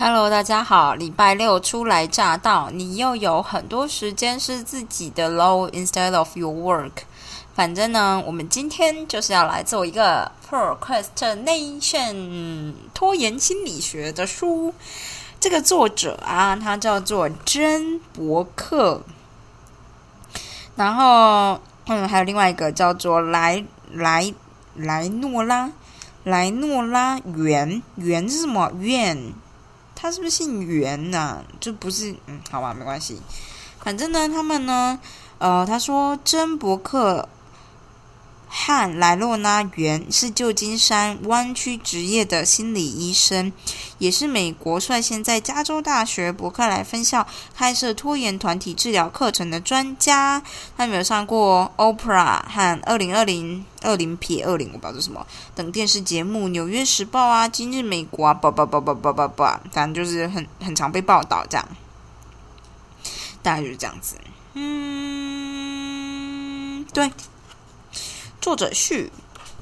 Hello，大家好，礼拜六初来乍到，你又有很多时间是自己的 low instead of your work。反正呢，我们今天就是要来做一个 procrastination 拖延心理学的书。这个作者啊，他叫做珍伯克，然后嗯，还有另外一个叫做莱莱莱诺拉莱诺拉元元是什么元？他是不是姓袁呐？就不是，嗯，好吧，没关系。反正呢，他们呢，呃，他说真博客和莱洛拉元是旧金山湾区职业的心理医生，也是美国率先在加州大学伯克莱分校开设拖延团体治疗课程的专家。他没有上过 Oprah 和二零二零。二零撇二零，我不知道是什么等电视节目，《纽约时报》啊，《今日美国》啊，叭叭叭叭叭叭叭，反正就是很很常被报道这样，大概就是这样子。嗯，对。作者序，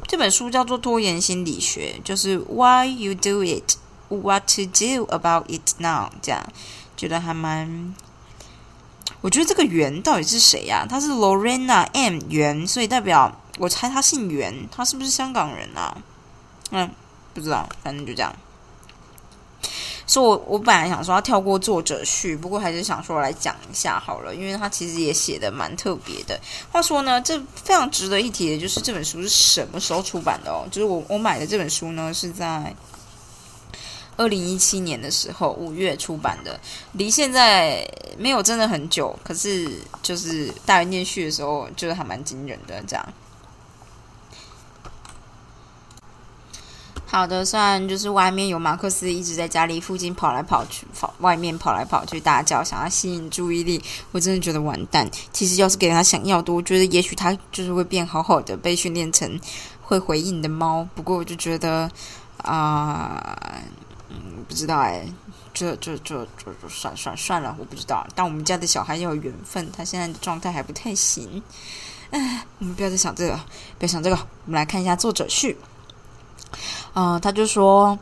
这本书叫做《拖延心理学》，就是 Why you do it, what to do about it now，这样觉得还蛮。我觉得这个袁到底是谁呀？他是 Lorena M 袁，所以代表。我猜他姓袁，他是不是香港人啊？嗯，不知道，反正就这样。所以，我我本来想说要跳过作者序，不过还是想说来讲一下好了，因为他其实也写的蛮特别的。话说呢，这非常值得一提的就是这本书是什么时候出版的哦？就是我我买的这本书呢是在二零一七年的时候五月出版的，离现在没有真的很久，可是就是大元念序的时候，就是还蛮惊人的这样。好的，虽然就是外面有马克思一直在家里附近跑来跑去，跑外面跑来跑去大叫，想要吸引注意力，我真的觉得完蛋。其实要是给他想要的，我觉得也许他就是会变好好的，被训练成会回应的猫。不过我就觉得啊，嗯，不知道哎，这这这这算算算了，我不知道。但我们家的小孩要有缘分，他现在的状态还不太行。哎，我们不要再想这个，不要想这个，我们来看一下作者序。嗯，他就说，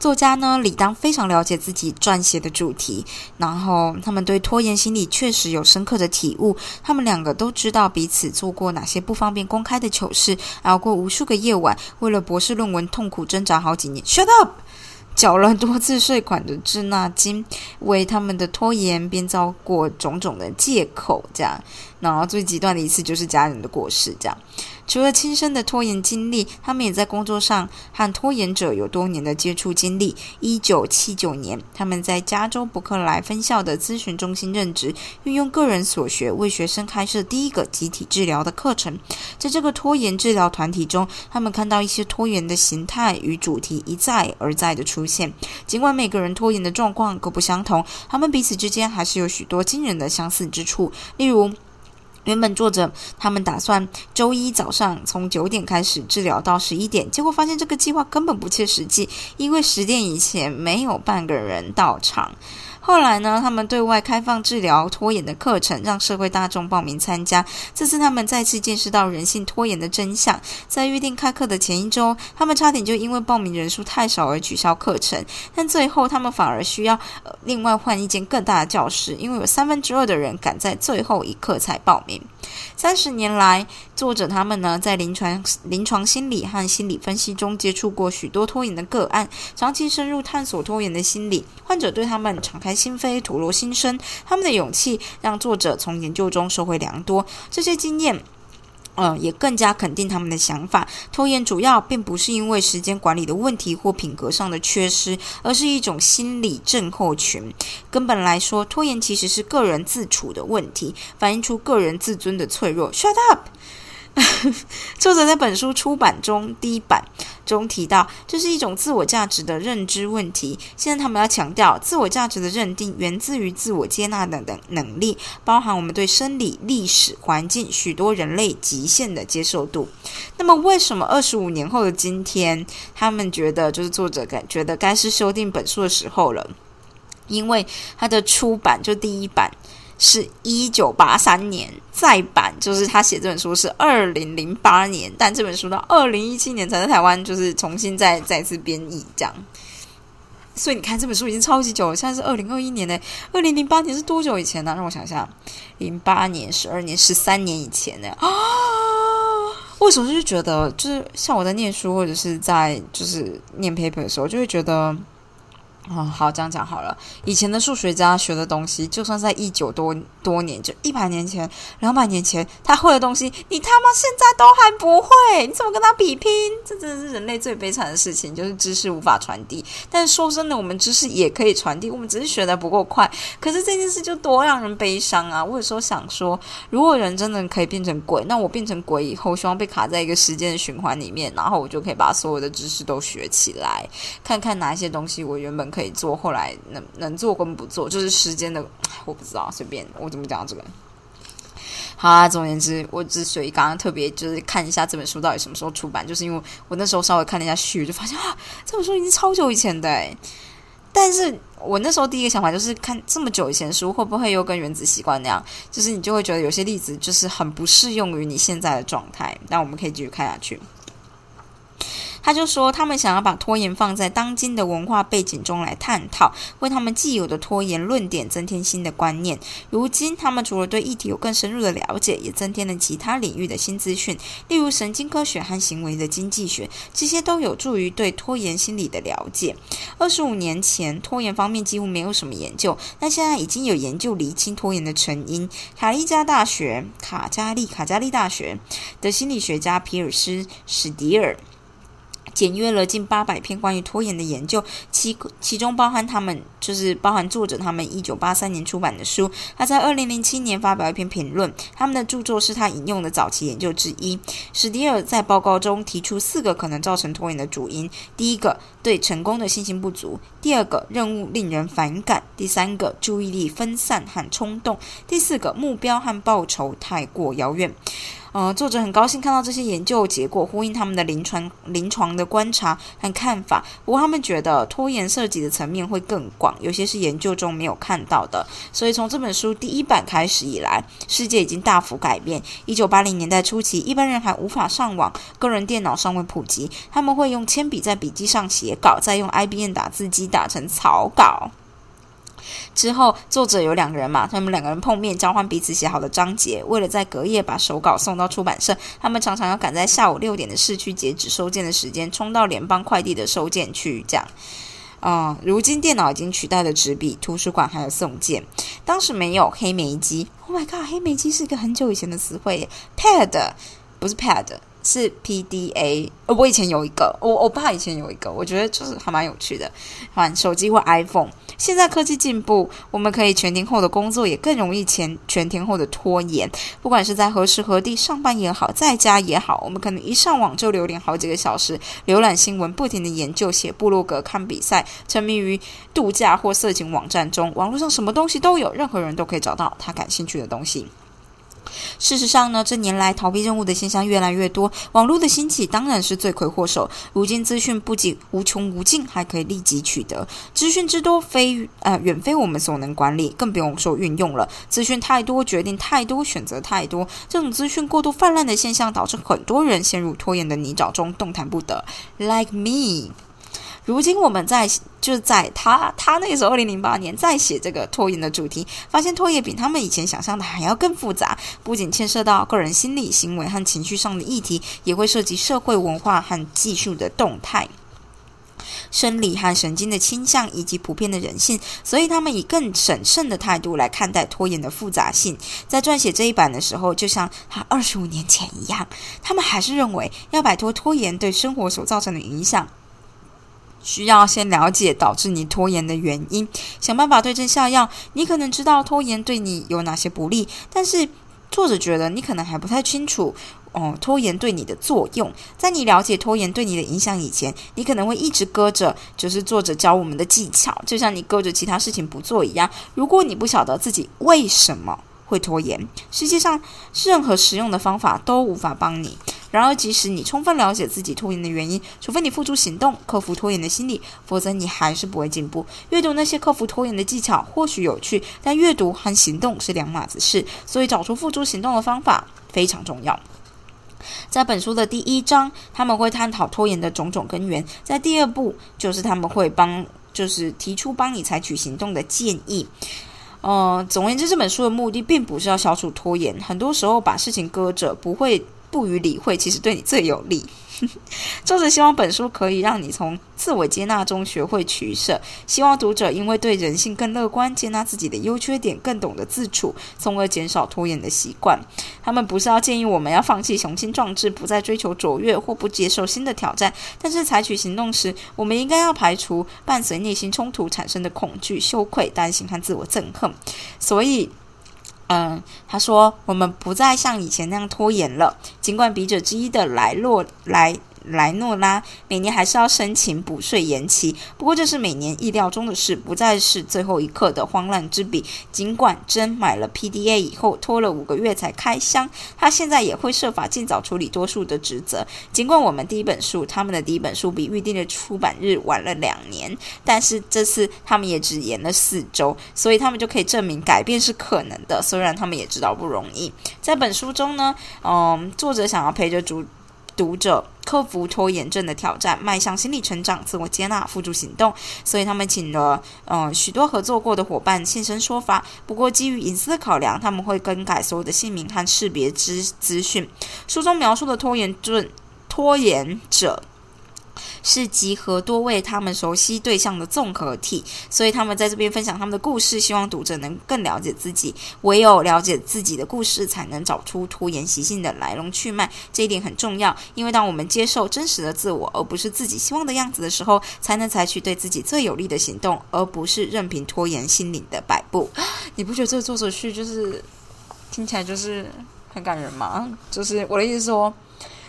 作家呢，理当非常了解自己撰写的主题，然后他们对拖延心理确实有深刻的体悟。他们两个都知道彼此做过哪些不方便公开的糗事，熬过无数个夜晚，为了博士论文痛苦挣扎好几年。Shut up！缴了多次税款的滞纳金，为他们的拖延编造过种种的借口，这样。然后最极端的一次就是家人的过世，这样。除了亲身的拖延经历，他们也在工作上和拖延者有多年的接触经历。一九七九年，他们在加州伯克莱分校的咨询中心任职，运用个人所学为学生开设第一个集体治疗的课程。在这个拖延治疗团体中，他们看到一些拖延的形态与主题一再而再的出现。尽管每个人拖延的状况各不相同，他们彼此之间还是有许多惊人的相似之处。例如，原本作者他们打算周一早上从九点开始治疗到十一点，结果发现这个计划根本不切实际，因为十点以前没有半个人到场。后来呢，他们对外开放治疗拖延的课程，让社会大众报名参加。这次他们再次见识到人性拖延的真相。在预定开课的前一周，他们差点就因为报名人数太少而取消课程，但最后他们反而需要另外换一间更大的教室，因为有三分之二的人赶在最后一刻才报名。三十年来，作者他们呢在临床临床心理和心理分析中接触过许多拖延的个案，长期深入探索拖延的心理。患者对他们敞开心扉、吐露心声，他们的勇气让作者从研究中收获良多。这些经验。嗯，也更加肯定他们的想法。拖延主要并不是因为时间管理的问题或品格上的缺失，而是一种心理症候群。根本来说，拖延其实是个人自处的问题，反映出个人自尊的脆弱。Shut up。作者在本书出版中第一版中提到，这是一种自我价值的认知问题。现在他们要强调，自我价值的认定源自于自我接纳等等能力，包含我们对生理、历史、环境许多人类极限的接受度。那么，为什么二十五年后的今天，他们觉得就是作者该觉得该是修订本书的时候了？因为它的出版就第一版。是一九八三年再版，就是他写这本书是二零零八年，但这本书到二零一七年才在台湾就是重新再再次编译这样。所以你看这本书已经超级久了，现在是二零二一年呢，二零零八年是多久以前呢？让我想一下，零八年、十二年、十三年以前呢？啊！为什么就是觉得，就是像我在念书或者是在就是念 paper 的时候，就会觉得。哦，好，这样讲好了。以前的数学家学的东西，就算在一九多多年，就一百年前、两百年前，他会的东西，你他妈现在都还不会，你怎么跟他比拼？这真的是人类最悲惨的事情，就是知识无法传递。但是说真的，我们知识也可以传递，我们只是学的不够快。可是这件事就多让人悲伤啊！我有时候想说，如果人真的可以变成鬼，那我变成鬼以后，希望被卡在一个时间的循环里面，然后我就可以把所有的知识都学起来，看看哪一些东西我原本。可以做，后来能能做跟不做，就是时间的，我不知道，随便我怎么讲这个。好啊，总而言之，我之所以刚刚特别就是看一下这本书到底什么时候出版，就是因为我那时候稍微看了一下序，就发现啊，这本书已经超久以前的。但是我那时候第一个想法就是看这么久以前书会不会又跟原子习惯那样，就是你就会觉得有些例子就是很不适用于你现在的状态。那我们可以继续看下去。他就说，他们想要把拖延放在当今的文化背景中来探讨，为他们既有的拖延论点增添新的观念。如今，他们除了对议题有更深入的了解，也增添了其他领域的新资讯，例如神经科学和行为的经济学，这些都有助于对拖延心理的了解。二十五年前，拖延方面几乎没有什么研究，但现在已经有研究厘清拖延的成因。卡利加大学、卡加利卡加利大学的心理学家皮尔斯史迪尔。检阅了近八百篇关于拖延的研究，其其中包含他们就是包含作者他们一九八三年出版的书。他在二零零七年发表一篇评论，他们的著作是他引用的早期研究之一。史迪尔在报告中提出四个可能造成拖延的主因：第一个，对成功的信心不足；第二个，任务令人反感；第三个，注意力分散和冲动；第四个，目标和报酬太过遥远。呃，作者很高兴看到这些研究结果呼应他们的临床临床的观察和看法。不过，他们觉得拖延涉及的层面会更广，有些是研究中没有看到的。所以，从这本书第一版开始以来，世界已经大幅改变。一九八零年代初期，一般人还无法上网，个人电脑尚未普及，他们会用铅笔在笔记上写稿，再用 IBM 打字机打成草稿。之后，作者有两个人嘛，他们两个人碰面，交换彼此写好的章节。为了在隔夜把手稿送到出版社，他们常常要赶在下午六点的市区截止收件的时间，冲到联邦快递的收件区。这样，啊，如今电脑已经取代了纸笔，图书馆还有送件。当时没有黑莓机。Oh my god，黑莓机是一个很久以前的词汇。Pad 不是 Pad。是 PDA，我以前有一个，我我爸以前有一个，我觉得就是还蛮有趣的。换手机或 iPhone，现在科技进步，我们可以全天候的工作，也更容易前全天候的拖延。不管是在何时何地上班也好，在家也好，我们可能一上网就留连好几个小时，浏览新闻，不停的研究，写部落格，看比赛，沉迷于度假或色情网站中。网络上什么东西都有，任何人都可以找到他感兴趣的东西。事实上呢，这年来逃避任务的现象越来越多，网络的兴起当然是罪魁祸首。如今资讯不仅无穷无尽，还可以立即取得，资讯之多非呃远非我们所能管理，更不用说运用了。资讯太多，决定太多，选择太多，这种资讯过度泛滥的现象，导致很多人陷入拖延的泥沼中，动弹不得。Like me。如今我们在就是在他他那个时候二零零八年在写这个拖延的主题，发现拖延比他们以前想象的还要更复杂，不仅牵涉到个人心理、行为和情绪上的议题，也会涉及社会文化和技术的动态、生理和神经的倾向以及普遍的人性，所以他们以更审慎的态度来看待拖延的复杂性。在撰写这一版的时候，就像他二十五年前一样，他们还是认为要摆脱拖延对生活所造成的影响。需要先了解导致你拖延的原因，想办法对症下药。你可能知道拖延对你有哪些不利，但是作者觉得你可能还不太清楚哦，拖延对你的作用。在你了解拖延对你的影响以前，你可能会一直搁着，就是作者教我们的技巧，就像你搁着其他事情不做一样。如果你不晓得自己为什么会拖延，实际上任何实用的方法都无法帮你。然而，即使你充分了解自己拖延的原因，除非你付诸行动克服拖延的心理，否则你还是不会进步。阅读那些克服拖延的技巧或许有趣，但阅读和行动是两码子事，所以找出付诸行动的方法非常重要。在本书的第一章，他们会探讨拖延的种种根源；在第二步，就是他们会帮。就是提出帮你采取行动的建议。嗯，总而言之，这本书的目的并不是要消除拖延，很多时候把事情搁着，不会不予理会，其实对你最有利。作 者希望本书可以让你从自我接纳中学会取舍，希望读者因为对人性更乐观，接纳自己的优缺点，更懂得自处，从而减少拖延的习惯。他们不是要建议我们要放弃雄心壮志，不再追求卓越或不接受新的挑战，但是采取行动时，我们应该要排除伴随内心冲突产生的恐惧、羞愧、担心和自我憎恨。所以。嗯，他说我们不再像以前那样拖延了。尽管笔者之一的来洛来。莱诺拉每年还是要申请补税延期，不过这是每年意料中的事，不再是最后一刻的慌乱之笔。尽管真买了 PDA 以后拖了五个月才开箱，他现在也会设法尽早处理多数的职责。尽管我们第一本书，他们的第一本书比预定的出版日晚了两年，但是这次他们也只延了四周，所以他们就可以证明改变是可能的。虽然他们也知道不容易，在本书中呢，嗯，作者想要陪着主。读者克服拖延症的挑战，迈向心理成长、自我接纳、付诸行动。所以他们请了呃许多合作过的伙伴现身说法。不过基于隐私的考量，他们会更改所有的姓名和识别资资讯。书中描述的拖延症拖延者。是集合多位他们熟悉对象的综合体，所以他们在这边分享他们的故事，希望读者能更了解自己。唯有了解自己的故事，才能找出拖延习性的来龙去脉。这一点很重要，因为当我们接受真实的自我，而不是自己希望的样子的时候，才能采取对自己最有利的行动，而不是任凭拖延心灵的摆布。你不觉得这个作者序就是听起来就是很感人吗？就是我的意思说。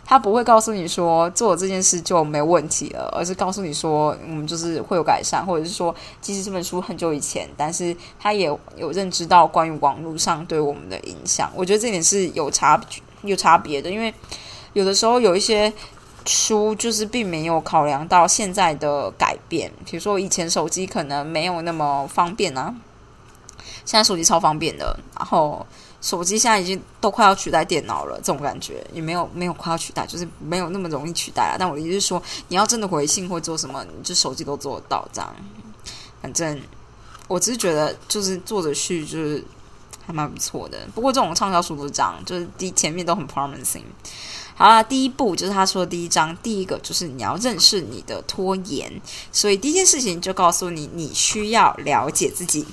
他不会告诉你说做这件事就没问题了，而是告诉你说我们就是会有改善，或者是说其实这本书很久以前，但是他也有认知到关于网络上对我们的影响。我觉得这点是有差有差别的，因为有的时候有一些书就是并没有考量到现在的改变，比如说以前手机可能没有那么方便啊，现在手机超方便的，然后。手机现在已经都快要取代电脑了，这种感觉也没有没有快要取代，就是没有那么容易取代了。但我的意思是说，你要真的回信或做什么，你就手机都做得到这样。反正我只是觉得，就是作者序就是还蛮不错的。不过这种畅销书都是这样，就是第前面都很 promising。好啦，第一步就是他说的第一章，第一个就是你要认识你的拖延，所以第一件事情就告诉你，你需要了解自己。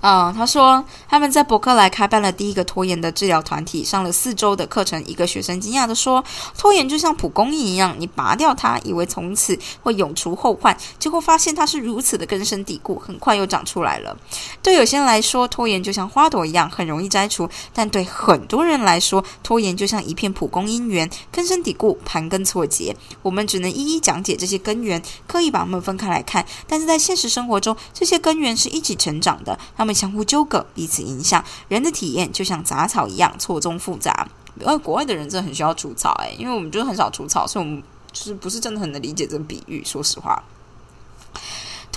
嗯，他说他们在伯克莱开办了第一个拖延的治疗团体，上了四周的课程。一个学生惊讶的说：“拖延就像蒲公英一样，你拔掉它，以为从此会永除后患，结果发现它是如此的根深蒂固，很快又长出来了。”对有些人来说，拖延就像花朵一样，很容易摘除；但对很多人来说，拖延就像一片蒲公英园，根深蒂固，盘根错节。我们只能一一讲解这些根源，刻意把它们分开来看。但是在现实生活中，这些根源是一起成长的。他们相互纠葛，彼此影响。人的体验就像杂草一样错综复杂。而国外的人真的很需要除草，诶，因为我们就是很少除草，所以我们就是不是真的很能理解这个比喻。说实话。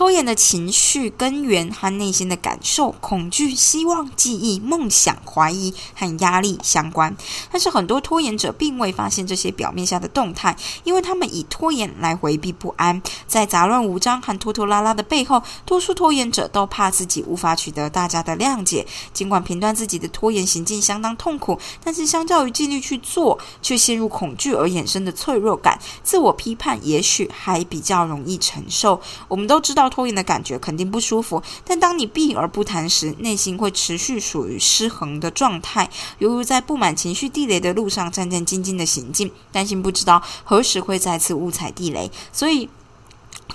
拖延的情绪根源和内心的感受、恐惧、希望、记忆、梦想、怀疑和压力相关。但是很多拖延者并未发现这些表面下的动态，因为他们以拖延来回避不安。在杂乱无章和拖拖拉拉的背后，多数拖延者都怕自己无法取得大家的谅解。尽管评断自己的拖延行径相当痛苦，但是相较于尽力去做却陷入恐惧而衍生的脆弱感，自我批判也许还比较容易承受。我们都知道。拖延的感觉肯定不舒服，但当你避而不谈时，内心会持续属于失衡的状态，犹如在布满情绪地雷的路上战战兢兢的行进，担心不知道何时会再次误踩地雷，所以。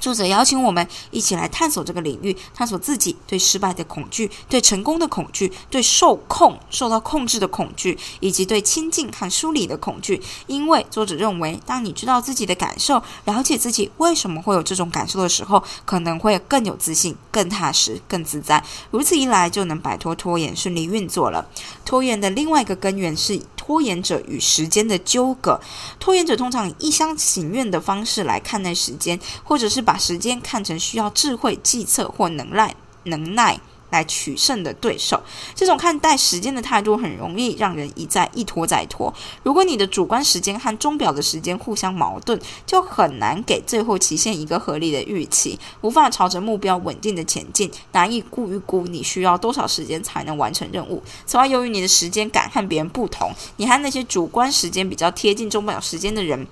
作者邀请我们一起来探索这个领域，探索自己对失败的恐惧、对成功的恐惧、对受控、受到控制的恐惧，以及对亲近和疏离的恐惧。因为作者认为，当你知道自己的感受，了解自己为什么会有这种感受的时候，可能会更有自信、更踏实、更自在。如此一来，就能摆脱拖延，顺利运作了。拖延的另外一个根源是。拖延者与时间的纠葛，拖延者通常以一厢情愿的方式来看待时间，或者是把时间看成需要智慧、计策或能耐、能耐。来取胜的对手。这种看待时间的态度，很容易让人一再一拖再拖。如果你的主观时间和钟表的时间互相矛盾，就很难给最后期限一个合理的预期，无法朝着目标稳定的前进，难以估一估你需要多少时间才能完成任务。此外，由于你的时间感和别人不同，你和那些主观时间比较贴近钟表时间的人。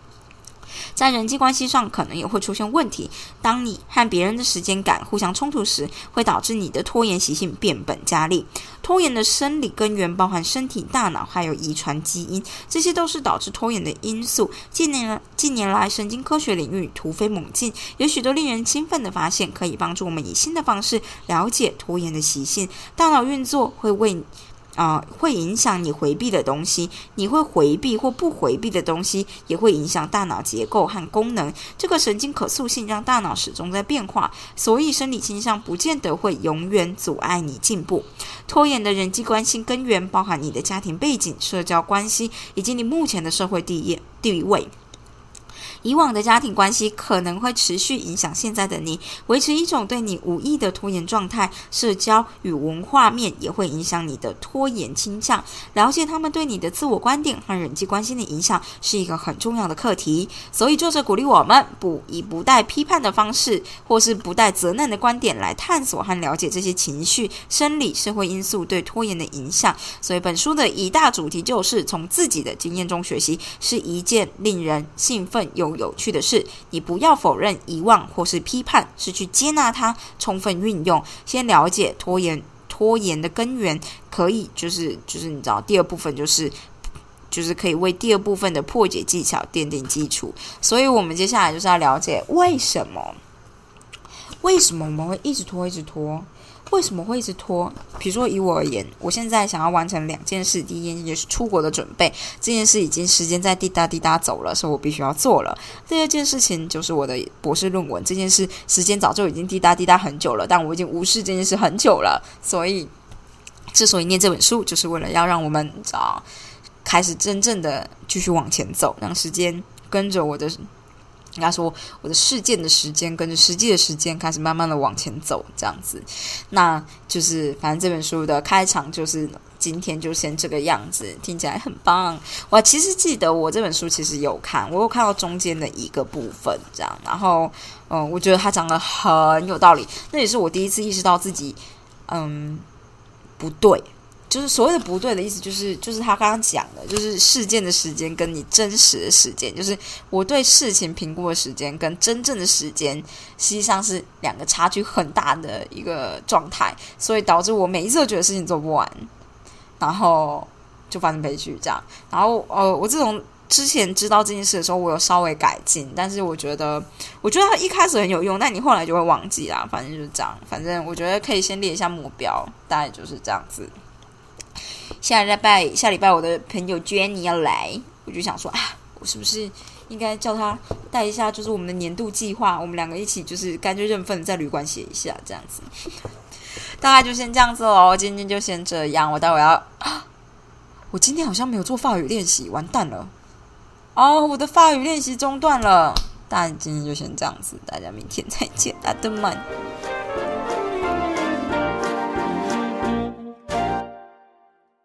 在人际关系上，可能也会出现问题。当你和别人的时间感互相冲突时，会导致你的拖延习性变本加厉。拖延的生理根源包含身体、大脑还有遗传基因，这些都是导致拖延的因素。近年来近年来，神经科学领域突飞猛进，有许多令人兴奋的发现，可以帮助我们以新的方式了解拖延的习性。大脑运作会为。啊，会影响你回避的东西，你会回避或不回避的东西，也会影响大脑结构和功能。这个神经可塑性让大脑始终在变化，所以生理倾向不见得会永远阻碍你进步。拖延的人际关系根源包含你的家庭背景、社交关系以及你目前的社会地位地位。以往的家庭关系可能会持续影响现在的你，维持一种对你无意的拖延状态。社交与文化面也会影响你的拖延倾向。了解他们对你的自我观点和人际关系的影响是一个很重要的课题。所以作者鼓励我们不以不带批判的方式，或是不带责难的观点来探索和了解这些情绪、生理、社会因素对拖延的影响。所以本书的一大主题就是从自己的经验中学习，是一件令人兴奋有。有趣的是，你不要否认、遗忘或是批判，是去接纳它，充分运用。先了解拖延，拖延的根源，可以就是就是你知道，第二部分就是就是可以为第二部分的破解技巧奠定基础。所以，我们接下来就是要了解为什么，为什么我们会一直拖，一直拖。为什么会一直拖？比如说，以我而言，我现在想要完成两件事，第一件事是出国的准备，这件事已经时间在滴答滴答走了，所以我必须要做了。第二件事情就是我的博士论文，这件事时间早就已经滴答滴答很久了，但我已经无视这件事很久了。所以，之所以念这本书，就是为了要让我们啊开始真正的继续往前走，让时间跟着我的。应该说，我的事件的时间跟着实际的时间开始慢慢的往前走，这样子，那就是反正这本书的开场就是今天就先这个样子，听起来很棒。我其实记得我这本书其实有看，我有看到中间的一个部分，这样，然后嗯，我觉得他讲的很有道理，那也是我第一次意识到自己嗯不对。就是所谓的不对的意思，就是就是他刚刚讲的，就是事件的时间跟你真实的时间，就是我对事情评估的时间跟真正的时间，实际上是两个差距很大的一个状态，所以导致我每一次都觉得事情做不完，然后就发生悲剧这样。然后呃，我自从之前知道这件事的时候，我有稍微改进，但是我觉得我觉得一开始很有用，但你后来就会忘记啦。反正就是这样，反正我觉得可以先列一下目标，大概就是这样子。下礼拜下礼拜我的朋友 Jenny 要来，我就想说啊，我是不是应该叫他带一下，就是我们的年度计划，我们两个一起就是干脆认份在旅馆写一下这样子。大概就先这样子哦，今天就先这样。我待会要，我今天好像没有做法语练习，完蛋了。哦，我的法语练习中断了。但今天就先这样子，大家明天再见，大家们。